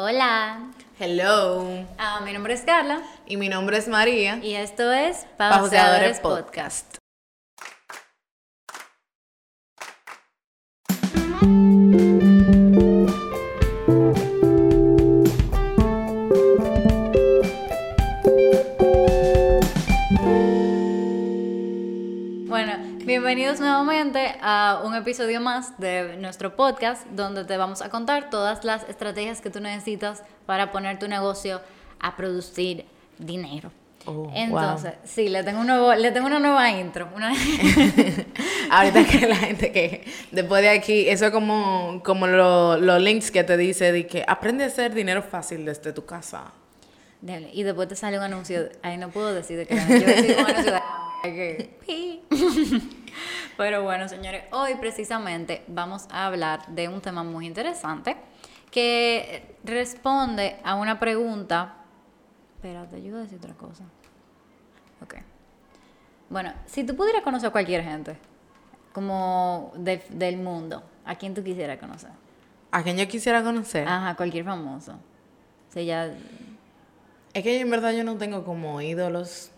Hola, Hello. Ah, mi nombre es Carla Y mi nombre es María. y esto es Pauseadores Pauseadores Podcast. Bienvenidos nuevamente a un episodio más de nuestro podcast donde te vamos a contar todas las estrategias que tú necesitas para poner tu negocio a producir dinero. Oh, Entonces, sí, le tengo, un nuevo, le tengo una nueva intro. Una... Ahorita que la gente que después de aquí, eso es como, como lo- los links que te dice de que aprende a hacer dinero fácil desde tu casa. Dale, y después te sale un anuncio. Ahí no puedo decir de que yo un anuncio de. Pero bueno, señores, hoy precisamente vamos a hablar de un tema muy interesante que responde a una pregunta. Espera, te ayudo a decir otra cosa. Ok. Bueno, si tú pudieras conocer a cualquier gente, como de- del mundo, ¿a quién tú quisieras conocer? ¿A quién yo quisiera conocer? Ajá, cualquier famoso. O sea, ya Es que en verdad yo no tengo como ídolos.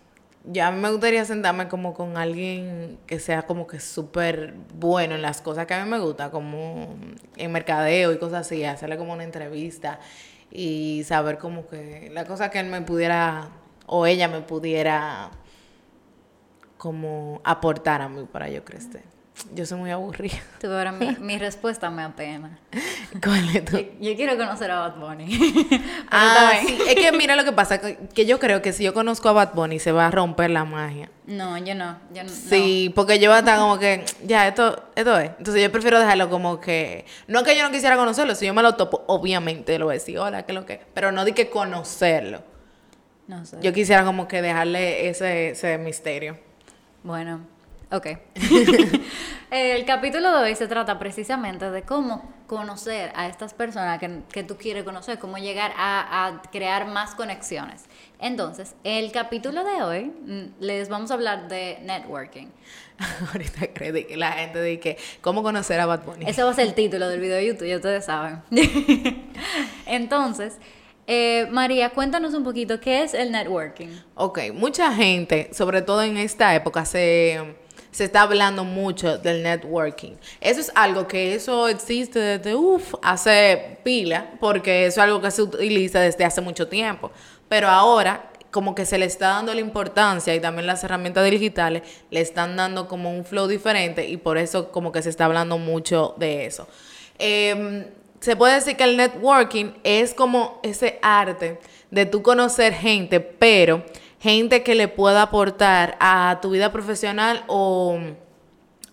Ya me gustaría sentarme como con alguien que sea como que súper bueno en las cosas que a mí me gusta, como en mercadeo y cosas así, hacerle como una entrevista y saber como que la cosa que él me pudiera o ella me pudiera como aportar a mí para yo crecer. Yo soy muy aburrida. Tú, ahora mi, mi respuesta me apena. ¿Cuál es tu? Yo, yo quiero conocer a Bad Bunny. Pero Ah, sí. Es que mira lo que pasa, que, yo creo que si yo conozco a Bad Bunny se va a romper la magia. No, yo no. Yo no. Sí, porque yo voy a estar como que, ya, esto, esto es. Entonces yo prefiero dejarlo como que, no que yo no quisiera conocerlo, si yo me lo topo, obviamente lo voy a decir, hola, ¿qué es lo que? Pero no di que conocerlo. No, no sé. Yo quisiera como que dejarle ese, ese misterio. Bueno, ok. El capítulo de hoy se trata precisamente de cómo conocer a estas personas que, que tú quieres conocer, cómo llegar a, a crear más conexiones. Entonces, el capítulo de hoy mm, les vamos a hablar de networking. Ahorita cree que la gente dice que, ¿cómo conocer a Bad Bunny? Ese va a ser el título del video de YouTube, ya ustedes saben. Entonces, eh, María, cuéntanos un poquito qué es el networking. Ok, mucha gente, sobre todo en esta época, se, se está hablando mucho del networking. Eso es algo que eso existe desde, uff, hace pila, porque eso es algo que se utiliza desde hace mucho tiempo. Pero ahora, como que se le está dando la importancia y también las herramientas digitales le están dando como un flow diferente y por eso como que se está hablando mucho de eso. Em, se puede decir que el networking es como ese arte de tú conocer gente, pero gente que le pueda aportar a tu vida profesional o,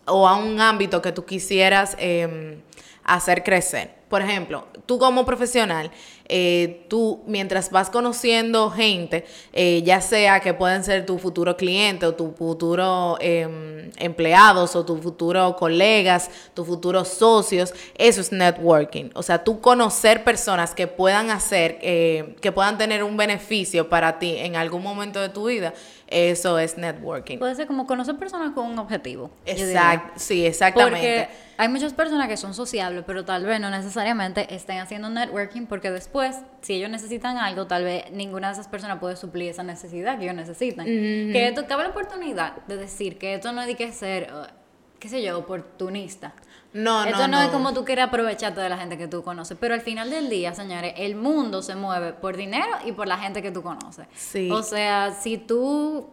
o a un ámbito que tú quisieras em, hacer crecer. Por ejemplo, tú como profesional, eh, tú mientras vas conociendo gente, eh, ya sea que pueden ser tu futuro cliente o tu futuro em, empleados o tu futuro colegas, tus futuros socios, eso es networking. O sea, tú conocer personas que puedan hacer, eh, que puedan tener un beneficio para ti en algún momento de tu vida, eso es networking. Puede ser como conocer personas con un objetivo. Exacto, sí, exactamente. Porque hay muchas personas que son sociables, pero tal vez no necesariamente estén haciendo networking porque después, si ellos necesitan algo, tal vez ninguna de esas personas puede suplir esa necesidad que ellos necesitan. Que esto cabe la oportunidad de decir que esto no hay que ser, uh, qué sé yo, oportunista. No, no, Esto no, no. es como tú quieres aprovecharte de la gente que tú conoces, pero al final del día, señores, el mundo se mueve por dinero y por la gente que tú conoces. Sí. O sea, si tú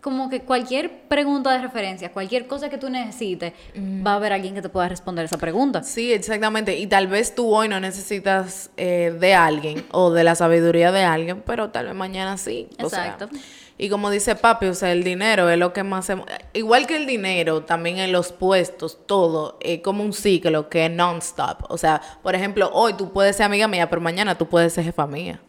como que cualquier pregunta de referencia, cualquier cosa que tú necesites, va a haber alguien que te pueda responder esa pregunta. Sí, exactamente. Y tal vez tú hoy no necesitas eh, de alguien o de la sabiduría de alguien, pero tal vez mañana sí. O sea, Exacto. y como dice papi, o sea, el dinero es lo que más... se Igual que el dinero, también en los puestos, todo, es como un ciclo que es non-stop. O sea, por ejemplo, hoy tú puedes ser amiga mía, pero mañana tú puedes ser jefa mía.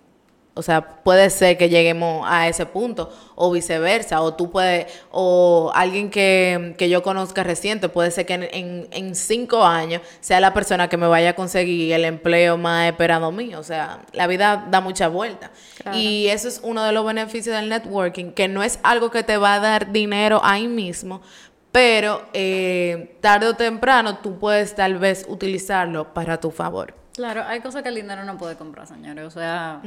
O sea, puede ser que lleguemos a ese punto, o viceversa, o tú puedes, o alguien que, que yo conozca reciente, puede ser que en, en, en cinco años sea la persona que me vaya a conseguir el empleo más esperado mío. O sea, la vida da mucha vuelta. Claro. Y eso es uno de los beneficios del networking, que no es algo que te va a dar dinero ahí mismo, pero eh, tarde o temprano tú puedes tal vez utilizarlo para tu favor. Claro, hay cosas que el dinero no puede comprar, señores. O sea,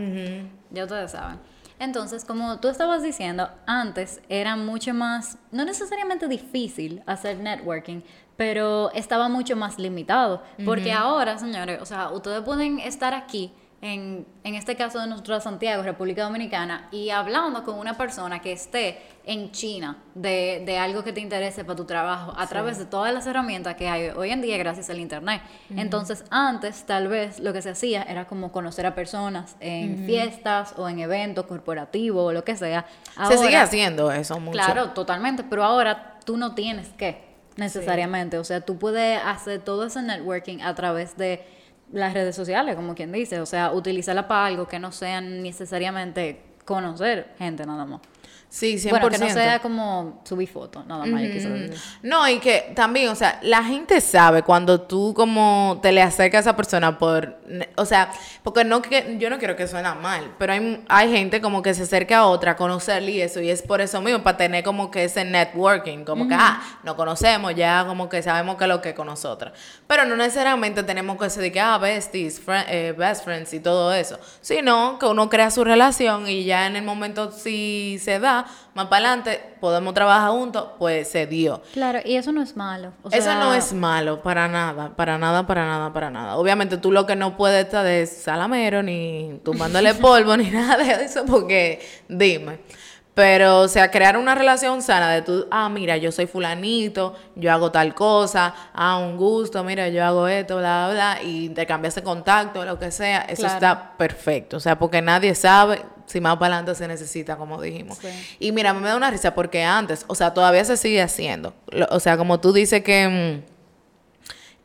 ya ustedes saben. Entonces, como tú estabas diciendo, antes era mucho más, no necesariamente difícil hacer networking, pero estaba mucho más limitado. Porque ahora, señores, o sea, ustedes pueden estar aquí en, en, este caso de nosotros Santiago, República Dominicana, y hablando con una persona que esté en China de, de algo que te interese para tu trabajo a través de todas las herramientas que hay hoy en día gracias al Internet. Entonces, antes tal vez lo que se hacía era como conocer a personas en fiestas o en eventos corporativos o lo que sea. se sigue haciendo eso mucho. Claro, totalmente, pero ahora tú no tienes que necesariamente, o sea, tú puedes hacer todo ese networking a través de las redes sociales, como quien dice, o sea, utilizarla para algo que no sean necesariamente conocer gente nada más. Sí, 100%. Bueno, que no sea como subir fotos, nada más. No, y que también, o sea, la gente sabe cuando tú como te le acercas a esa persona por, o sea, porque no que yo no quiero que suena mal, pero hay, hay gente como que se acerca a otra a conocerle y eso, y es por eso mismo, para tener como que ese networking, como que, ah, nos conocemos, ya como que sabemos que es lo que con nosotras. Pero no necesariamente tenemos que decir que, ah, besties, eh, best friends y todo eso, sino que uno crea su relación y ya en el momento si se más para adelante podemos trabajar juntos, pues se dio. Claro, y eso no es malo. eso no es malo, para nada, para nada, para nada, para nada. Obviamente tú lo que no puedes estar de salamero, ni tumbándole polvo, ni nada de eso, porque dime. Pero, o sea, crear una relación sana de tú, ah, mira, yo soy fulanito, yo hago tal cosa, ah, un gusto, mira, yo hago esto, bla, bla, bla, y te cambias de contacto, lo que sea, eso está perfecto. O sea, porque nadie sabe si más para adelante se necesita, como dijimos. Y mira, me da una risa porque antes, o sea, todavía se sigue haciendo. O sea, como tú dices que...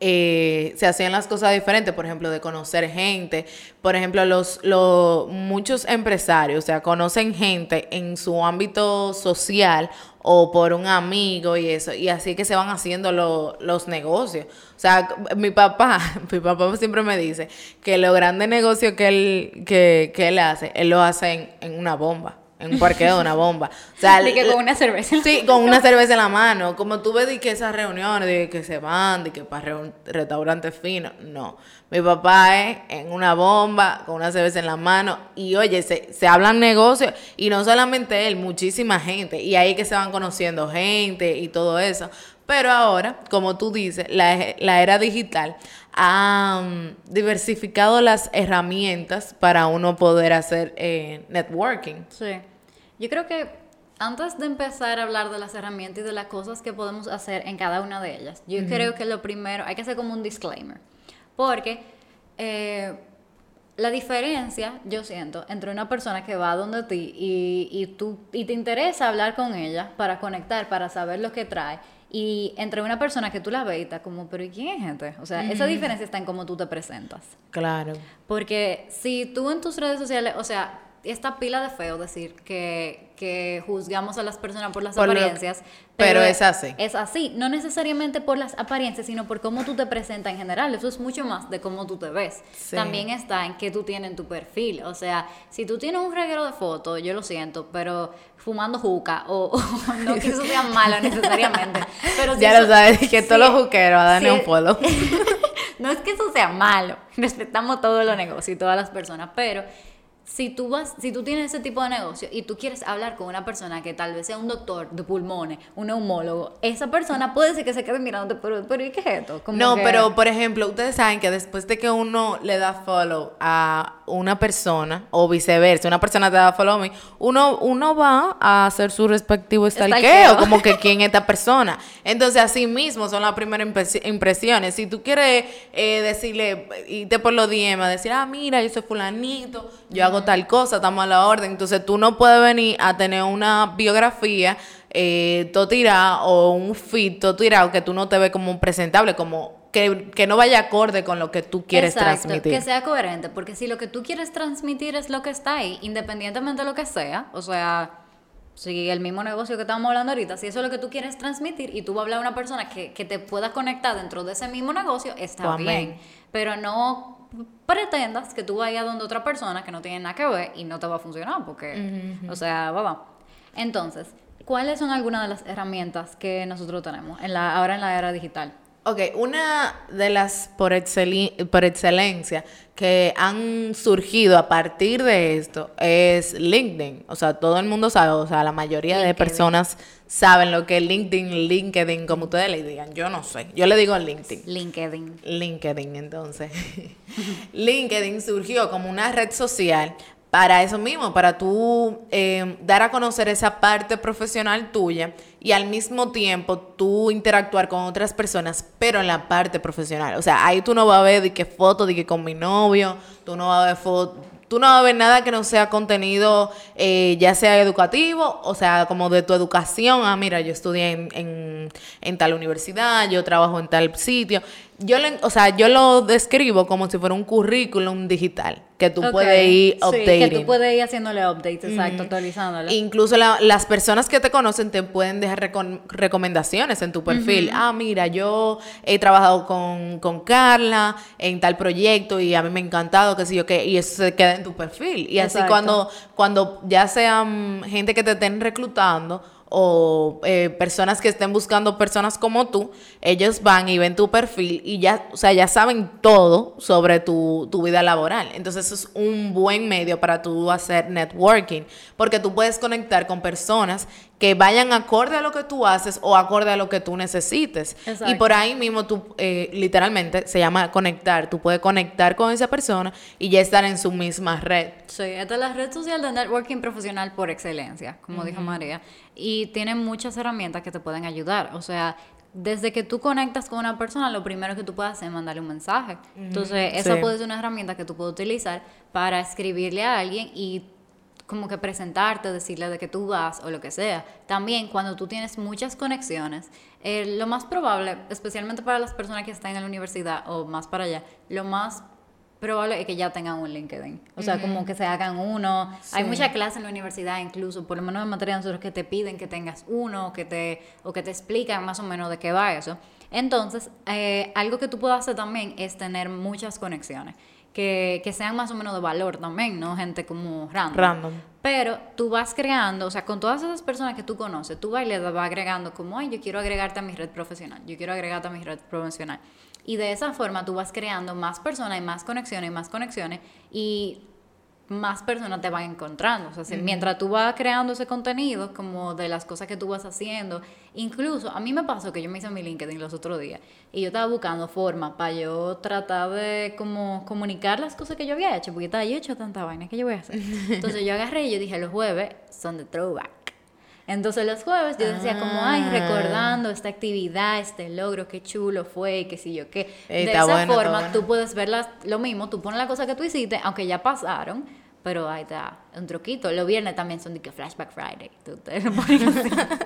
Eh, se hacían las cosas diferentes, por ejemplo, de conocer gente. Por ejemplo, los, los muchos empresarios, o sea, conocen gente en su ámbito social o por un amigo y eso, y así que se van haciendo los negocios. O sea, mi papá, mi papá siempre me dice que los grandes negocios que él, que, que él hace, él lo hace en, en una bomba en un parqueo de una bomba. O sea, que con una cerveza. Sí, con una cerveza en la mano. Como tú ves de que esas reuniones, de que se van, de que para restaurantes finos. No. Mi papá es en una bomba, con una cerveza en la mano. Y oye, se, se hablan negocios. Y no solamente él, muchísima gente. Y ahí que se van conociendo gente y todo eso. Pero ahora, como tú dices, la, la era digital ha diversificado las herramientas para uno poder hacer eh, networking. Sí. Yo creo que antes de empezar a hablar de las herramientas y de las cosas que podemos hacer en cada una de ellas, yo creo que lo primero, hay que hacer como un disclaimer. Porque eh, la diferencia, yo siento, entre una persona que va donde ti y, y, tú, y te interesa hablar con ella para conectar, para saber lo que trae, y entre una persona que tú la ves y está como, pero ¿y quién es gente? O sea, esa diferencia está en cómo tú te presentas. Claro. Porque si tú en tus redes sociales, o sea, esta pila de feo decir que, que juzgamos a las personas por las apariencias. pero, es así. Es así, no necesariamente por las apariencias, sino por cómo tú te presentas en general. Eso es mucho más de cómo tú te ves. También está en qué tú tienes en tu perfil. O sea, si tú tienes un reguero de fotos, yo lo siento, pero fumando juca, o, no que eso sea malo necesariamente. Pero ya lo sabes, que todos los juqueros, a darle un polo. no es que eso sea malo, respetamos todo los negocios y todas las personas, pero si tú vas, si tú tienes ese tipo de negocio y tú quieres hablar con una persona que tal vez sea un doctor de pulmones, un neumólogo, esa persona puede ser que se quede mirándote, pero, pero ¿y qué es esto? no, pero por ejemplo, ustedes saben que después de que uno le da follow a una persona, o viceversa, una persona te da follow a mí, uno, uno va a hacer su respectivo stalkeo, como que quién es esta persona. Entonces, así mismo son las primeras impresiones. Si tú quieres eh, decirle, irte por los DM, decir, ah, mira, yo soy fulanito, yo hago tal cosa, estamos a la orden. Entonces tú no puedes venir a tener una biografía eh, todo tirado o un fit todo tirado que tú no te ves como un presentable, como que, que, no vaya acorde con lo que tú quieres Exacto, transmitir. Que sea coherente, porque si lo que tú quieres transmitir es lo que está ahí, independientemente de lo que sea, o sea, si el mismo negocio que estamos hablando ahorita, si eso es lo que tú quieres transmitir y tú vas a hablar a una persona que, que te pueda conectar dentro de ese mismo negocio, está bien. Pero no pretendas que tú vayas donde otra persona que no tiene nada que ver y no te va a funcionar, porque, o sea, va, va. Entonces, ¿cuáles son algunas de las herramientas que nosotros tenemos en la, ahora en la era digital? Ok, una de las por, por excelencia que han surgido a partir de esto es LinkedIn. O sea, todo el mundo sabe, o sea, la mayoría de personas saben lo que es LinkedIn, LinkedIn, como ustedes le digan. Yo no sé, yo le digo LinkedIn. LinkedIn. LinkedIn, entonces. LinkedIn surgió como una red social para eso mismo, para tú eh, dar a conocer esa parte profesional tuya y al mismo tiempo tú interactuar con otras personas, pero en la parte profesional. O sea, ahí tú no vas a ver de qué foto, de que con mi novio, tú no vas a ver foto, tú no vas a ver nada que no sea contenido, eh, ya sea educativo, o sea, como de tu educación. Ah, mira, yo estudié en, en, tal universidad, yo trabajo en tal sitio. Yo, le, o sea, yo lo describo como si fuera un currículum digital que tú puedes ir updating. que tú puedes ir haciéndole updates, exacto, actualizándolo. Incluso las personas que te conocen te pueden dejar recomendaciones en tu perfil. Ah, mira, yo he trabajado con, con, Carla en tal proyecto y a mí me ha encantado, que sí, yo qué, y eso se queda en tu perfil. Y así cuando, cuando ya sean gente que te estén reclutando o eh, personas que estén buscando personas como tú, ellos van y ven tu perfil y ya, o sea, ya saben todo sobre tu, tu vida laboral. Entonces es un buen medio para tú hacer networking, porque tú puedes conectar con personas que vayan acorde a lo que tú haces o acorde a lo que tú necesites. Y por ahí mismo tú, eh, literalmente, se llama conectar. Tú puedes conectar con esa persona y ya estar en su misma red. Sí, esta es la red social de networking profesional por excelencia, como dijo María. Y tiene muchas herramientas que te pueden ayudar. O sea, desde que tú conectas con una persona, lo primero que tú puedes hacer es mandarle un mensaje. Entonces, esa puede ser una herramienta que tú puedes utilizar para escribirle a alguien y como que presentarte, decirle de que tú vas o lo que sea. También cuando tú tienes muchas conexiones, eh, lo más probable, especialmente para las personas que están en la universidad o más para allá, lo más probable es que ya tengan un LinkedIn. O sea, como que se hagan uno. Hay mucha clase en la universidad, incluso, por lo menos en materia de nosotros, que te piden que tengas uno que te, o que te explican más o menos de qué va eso. Entonces, eh, algo que tú puedes hacer también es tener muchas conexiones que, que, sean más o menos de valor también, ¿no? Gente como random. Random. Pero tú vas creando, o sea, con todas esas personas que tú conoces, tú vas y le vas agregando como, ay, yo quiero agregarte a mi red profesional, yo quiero agregarte a mi red profesional. Y de esa forma tú vas creando más personas y más conexiones y más conexiones y más personas te van encontrando. O sea, mientras tú vas creando ese contenido, como de las cosas que tú vas haciendo, incluso a mí me pasó que yo me hice mi LinkedIn los otros días y yo estaba buscando forma para yo tratar de como comunicar las cosas que yo había hecho, porque estaba yo hecho tanta vaina que yo voy a hacer. Entonces yo agarré y yo dije, los jueves son de throwback. Entonces los jueves yo decía como, ay, ah. recordando esta actividad, este logro, qué chulo fue, qué sé yo qué. de esa forma tú puedes ver lo mismo, tú pones la cosa que tú hiciste, aunque ya pasaron, pero ahí está, un truquito. Los viernes también son de que Flashback Friday.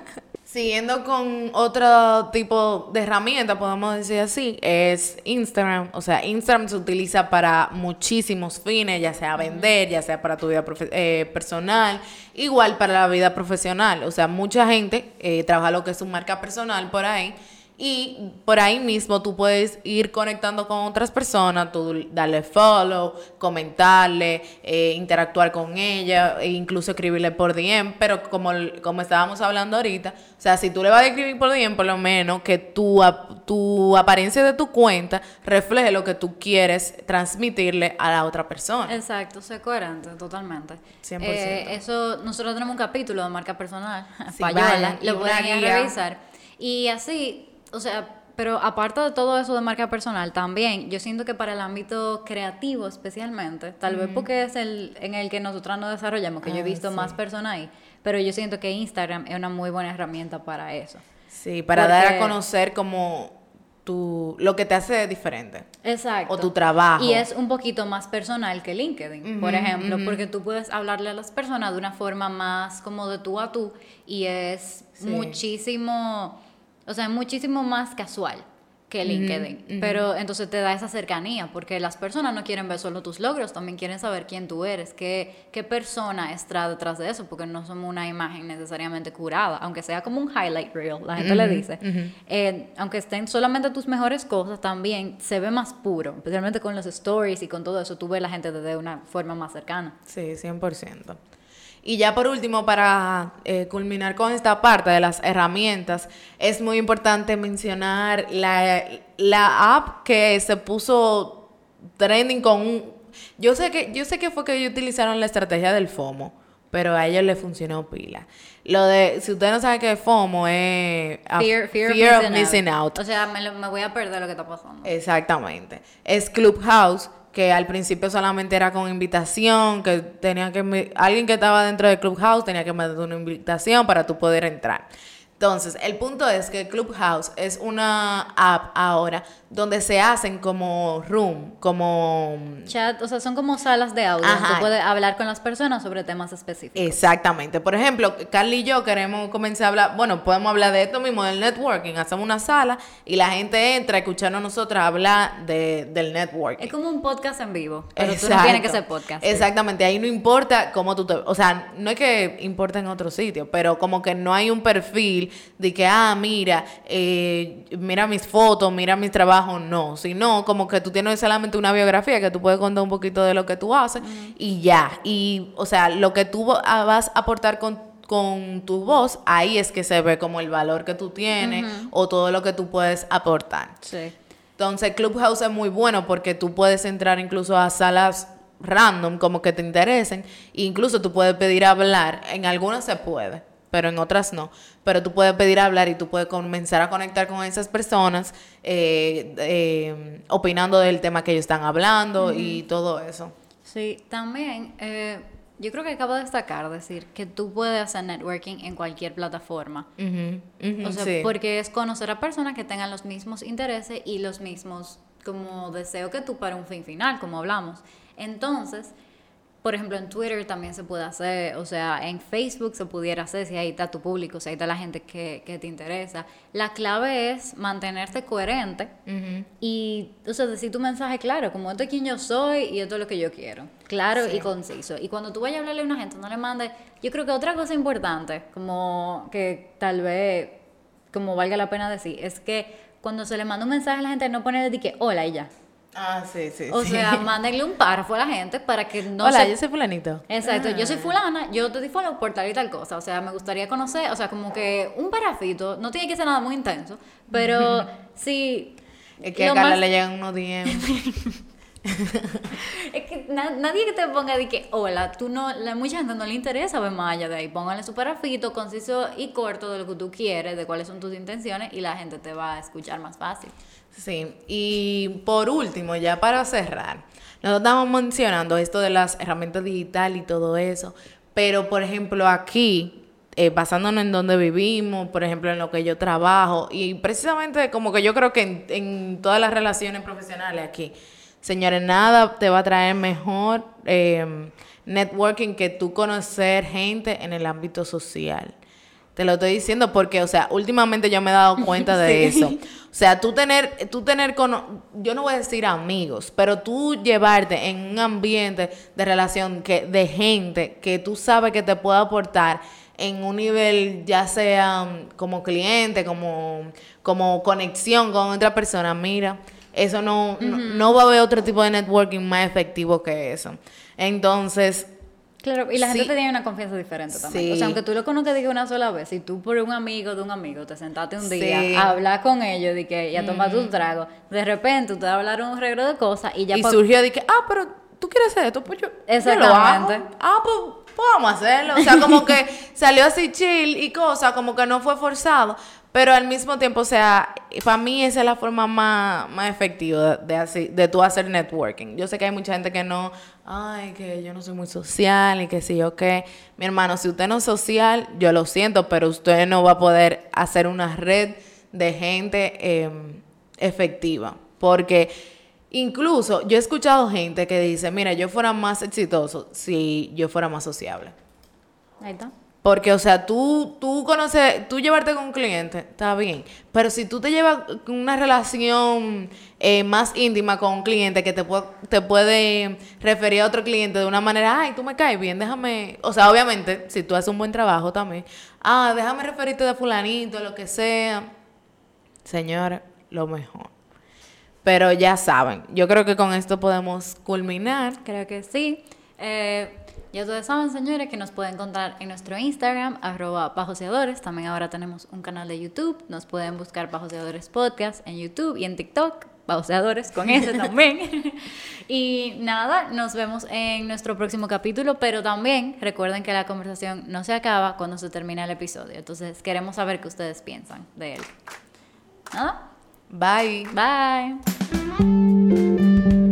Siguiendo con otro tipo de herramienta, podemos decir así, es Instagram. O sea, Instagram se utiliza para muchísimos fines, ya sea vender, ya sea para tu vida eh, personal, igual para la vida profesional. O sea, mucha gente eh, trabaja lo que es su marca personal por ahí y por ahí mismo tú puedes ir conectando con otras personas, tú darle follow, comentarle, eh, interactuar con ella, e incluso escribirle por DM. Pero como, como estábamos hablando ahorita, o sea, si tú le vas a escribir por DM, por lo menos que tu, tu apariencia de tu cuenta refleje lo que tú quieres transmitirle a la otra persona. Exacto, sé coherente, totalmente. 100%. Eh, eso, nosotros tenemos un capítulo de marca personal. Sí, lo pueden revisar. Y así o sea, pero aparte de todo eso de marca personal, también yo siento que para el ámbito creativo especialmente, tal vez porque es el en el que nosotros nos desarrollamos, que yo he ah, visto más personas ahí, pero yo siento que Instagram es una muy buena herramienta para eso. Sí, para dar a conocer como tu, lo que te hace diferente. Exacto. O tu trabajo. Y es un poquito más personal que LinkedIn, por ejemplo, porque tú puedes hablarle a las personas de una forma más como de tú a tú y es muchísimo o sea, es muchísimo más casual que LinkedIn. Pero entonces te da esa cercanía, porque las personas no quieren ver solo tus logros, también quieren saber quién tú eres, qué, qué persona está detrás de eso, porque no somos una imagen necesariamente curada, aunque sea como un highlight reel, la gente le dice. Eh, aunque estén solamente tus mejores cosas, también se ve más puro, especialmente con los stories y con todo eso, tú ves la gente desde una forma más cercana. Sí, 100%. Y ya por último, para eh, culminar con esta parte de las herramientas, es muy importante mencionar la, la app que se puso trending con un... Yo sé que, yo sé que fue que ellos utilizaron la estrategia del FOMO, pero a ellos les funcionó pila. Lo de, si ustedes no saben qué es FOMO, es a fear, of, missing, out. O sea, me, me voy a perder lo que está pasando. Exactamente. Es Clubhouse, que al principio solamente era con invitación, que tenía que alguien que estaba dentro del Clubhouse tenía que mandar una invitación para tú poder entrar. Entonces, el punto es que Clubhouse es una app ahora donde se hacen como room, como... Chat, o sea, son como salas de audio. Ajá. Tú puedes hablar con las personas sobre temas específicos. Exactamente. Por ejemplo, Carly y yo queremos comenzar a hablar, bueno, podemos hablar de esto mismo, del networking. Hacemos una sala y la gente entra a escucharnos nosotros hablar de, del networking. Es como un podcast en vivo, pero tú no tienes que ser podcast. Exactamente. Ahí no importa cómo tú te... O sea, no es que importa en otro sitio, pero como que no hay un perfil de que, ah, mira, eh, mira mis fotos, mira mis trabajos, no, sino como que tú tienes solamente una biografía que tú puedes contar un poquito de lo que tú haces y ya. Y, o sea, lo que tú vas a aportar con con tu voz, ahí es que se ve como el valor que tú tienes o todo lo que tú puedes aportar. Sí. Entonces, Clubhouse es muy bueno porque tú puedes entrar incluso a salas random como que te interesen e incluso tú puedes pedir hablar, en algunas se puede pero en otras no. Pero tú puedes pedir hablar y tú puedes comenzar a conectar con esas personas eh, eh, opinando del tema que ellos están hablando y todo eso. Sí, también eh, yo creo que acabo de destacar decir que tú puedes hacer networking en cualquier plataforma. o sea, porque es conocer a personas que tengan los mismos intereses y los mismos como deseo que tú para un fin final, como hablamos. Entonces, por ejemplo, en Twitter también se puede hacer, o sea, en Facebook se pudiera hacer si ahí está tu público, si ahí está la gente que, te interesa. La clave es mantenerte coherente y, o sea, decir tu mensaje claro, como esto es quien yo soy y esto es lo que yo quiero. Claro y conciso. Y cuando tú vayas a hablarle a una gente, no le mandes. Yo creo que otra cosa importante, como que tal vez, como valga la pena decir, es que cuando se le manda un mensaje a la gente, no pone de que hola y ya. Ah, sí, sí. O sea, mándenle un párrafo a la gente para que no Hola, yo soy fulanito. Exacto, yo soy ah. fulana, yo te di follow por tal y tal cosa. O sea, me gustaría conocer, o sea, como que un párrafito, no tiene que ser nada muy intenso, pero sí. Es que a Carla le llegan unos DM. es que nadie que te ponga de que, hola, tú no, la, mucha gente no le interesa ver más allá de ahí. Póngale su párrafito conciso y corto de lo que tú quieres, de cuáles son tus intenciones y la gente te va a escuchar más fácil. Sí, y por último, ya para cerrar, nosotros estamos mencionando esto de las herramientas digitales y todo eso, pero por ejemplo aquí, eh, basándonos en donde vivimos, por ejemplo en lo que yo trabajo, y precisamente como que yo creo que en, todas las relaciones profesionales aquí, señores, nada te va a traer mejor em, networking que tú conocer gente en el ámbito social. Te lo estoy diciendo porque, o sea, últimamente yo me he dado cuenta de eso. O sea, tú tener, tú tener, con, yo no voy a decir amigos, pero tú llevarte en un ambiente de relación que, de gente que tú sabes que te puede aportar en un nivel, ya sea um, como cliente, como, como conexión con otra persona, mira, eso no, no, no va a haber otro tipo de networking más efectivo que eso. Entonces, Claro, y la gente te tiene una confianza diferente también. O sea, aunque tú lo conozcas diga una sola vez, si tú por un amigo de un amigo te sentaste un día a hablar con ellos y, que, y a tomar tus tragos, de repente usted hablaron un regalo de cosas y ya... Y surgió de que, ah, pero tú quieres hacer esto, pues yo, Exactamente. Ah, pues, pues vamos a hacerlo. O sea, como que salió así chill y cosa, como que no fue forzado. Pero al mismo tiempo, o sea, para mí esa es la forma más, más efectiva de, así, de tú hacer networking. Yo sé que hay mucha gente que no, ay, que yo no soy muy social y que sí, yo qué. Mi hermano, si usted no es social, yo lo siento, pero usted no va a poder hacer una red de gente em, efectiva. Porque incluso yo he escuchado gente que dice, mira, yo fuera más exitoso si yo fuera más sociable. Ahí está. Porque, o sea, tú, tú conoces, tú llevarte con un cliente, está bien. Pero si tú te llevas una relación eh, más íntima con un cliente que te, te puede referir a otro cliente de una manera, ay, tú me caes bien, déjame. O sea, obviamente, si tú haces un buen trabajo también, ah, déjame referirte de Fulanito, lo que sea. Señores, lo mejor. Pero ya saben, yo creo que con esto podemos culminar. Creo que sí. Eh, ya ustedes saben, señores, que nos pueden encontrar en nuestro Instagram, arroba bajoseadores. También ahora tenemos un canal de YouTube. Nos pueden buscar Bajoseadores Podcast en YouTube y en TikTok. Bajoseadores con ese también. y nada, nos vemos en nuestro próximo capítulo. Pero también recuerden que la conversación no se acaba cuando se termina el episodio. Entonces queremos saber qué ustedes piensan de él. Nada. Bye. Bye.